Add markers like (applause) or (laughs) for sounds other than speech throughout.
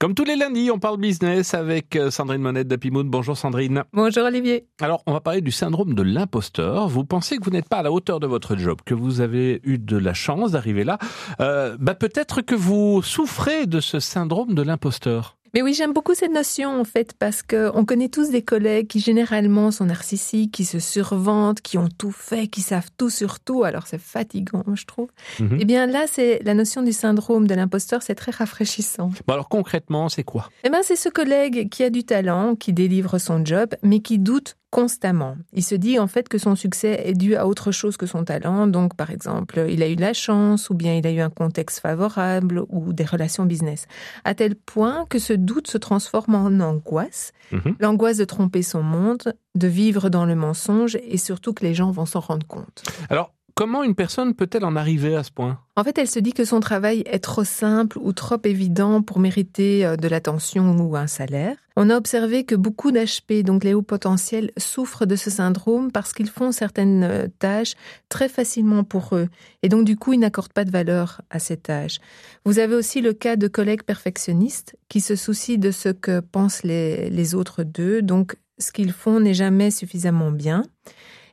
Comme tous les lundis, on parle business avec euh, Sandrine Monette d'Apimoud. Bonjour Sandrine. Bonjour Olivier. Alors, on va parler du syndrome de l'imposteur. Vous pensez que vous n'êtes pas à la hauteur de votre job, que vous avez eu de la chance d'arriver là. Euh, bah peut-être que vous souffrez de ce syndrome de l'imposteur. Mais oui, j'aime beaucoup cette notion en fait parce que on connaît tous des collègues qui généralement sont narcissiques, qui se surventent, qui ont tout fait, qui savent tout sur tout. Alors c'est fatigant, je trouve. Mhm. Eh bien là, c'est la notion du syndrome de l'imposteur, c'est très rafraîchissant. Bon alors concrètement, c'est quoi? Eh ben c'est ce collègue qui a du talent, qui délivre son job, mais qui doute constamment. Il se dit en fait que son succès est dû à autre chose que son talent. Donc, par exemple, il a eu de la chance, ou bien il a eu un contexte favorable, ou des relations business. À tel point que ce doute se transforme en angoisse. Mhm. L'angoisse de tromper son monde, de vivre dans le mensonge, et surtout que les gens vont s'en rendre compte. Alors, comment une personne peut-elle en arriver à ce point? En fait, elle se dit que son travail est trop simple ou trop évident pour mériter euh, de l'attention ou un salaire. On a observé que beaucoup d'HP, donc les hauts potentiels, souffrent de ce syndrome parce qu'ils font certaines euh, tâches très facilement pour eux. Et donc, du coup, ils n'accordent pas de valeur à ces tâches. Vous avez aussi le cas de collègues perfectionnistes qui se soucient de ce que pensent les, les autres d'eux. Donc, ce qu'ils font n'est jamais suffisamment bien.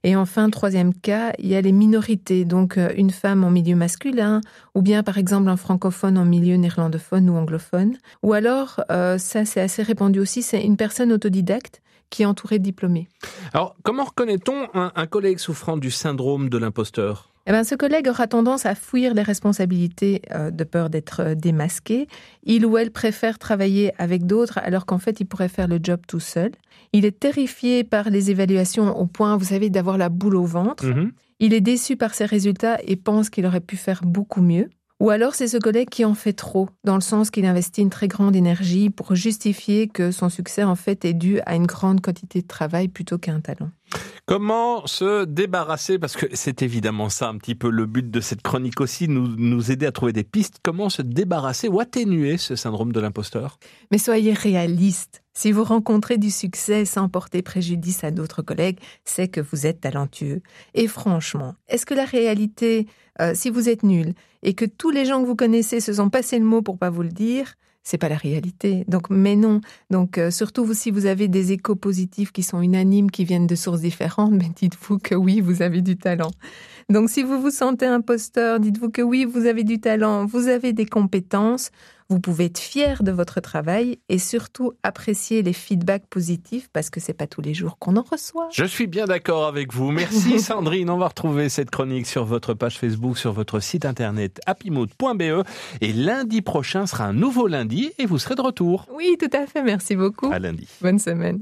Et enfin, troisième cas, il y a les minorités, donc euh, une femme en milieu masculin, ou bien par exemple un francophone en milieu néerlandophone ou anglophone. Ou alors, euh, ça c'est assez répandu aussi, c'est une personne autodidacte qui est entourée de diplômés. Alors, comment reconnaît-on un, un collègue souffrant du syndrome de l'imposteur? Eh ben, ce collègue aura tendance à fuir les responsabilités euh, de peur d'être euh, démasqué. Il ou elle préfère travailler avec d'autres alors qu'en fait, il pourrait faire le job tout seul. Il est terrifié par les évaluations au point, vous savez, d'avoir la boule au ventre. Mhm. Il est déçu par ses résultats et pense qu'il aurait pu faire beaucoup mieux. Ou alors c'est ce collègue qui en fait trop, dans le sens qu'il investit une très grande énergie pour justifier que son succès en fait est dû à une grande quantité de travail plutôt qu'à un talent. Comment se débarrasser Parce que c'est évidemment ça un petit peu le but de cette chronique aussi, nous, nous aider à trouver des pistes. Comment se débarrasser ou atténuer ce syndrome de l'imposteur? Mais soyez réaliste. Si vous rencontrez du succès sans porter préjudice à d'autres collègues, c'est que vous êtes talentueux. Et franchement, est-ce que la réalité, euh, si vous êtes nul et que tous les gens que vous connaissez se sont passés le mot pour pas vous le dire, c'est pas la réalité. Donc, mais non. Donc, euh, surtout si vous avez des échos positifs qui sont unanimes, qui viennent de sources différentes, mais dites-vous que oui, vous avez du talent. Donc, si vous vous sentez imposteur, dites-vous que oui, vous avez du talent, vous avez des compétences, vous pouvez être fier de votre travail et surtout apprécier les feedbacks positifs parce que c'est pas tous les jours qu'on en reçoit. Je suis bien d'accord avec vous. Merci (laughs) Sandrine. On va retrouver cette chronique sur votre page Facebook, sur votre site internet happymood.be. Et lundi prochain sera un nouveau lundi et vous serez de retour. Oui, tout à fait. Merci beaucoup. À lundi. Bonne semaine.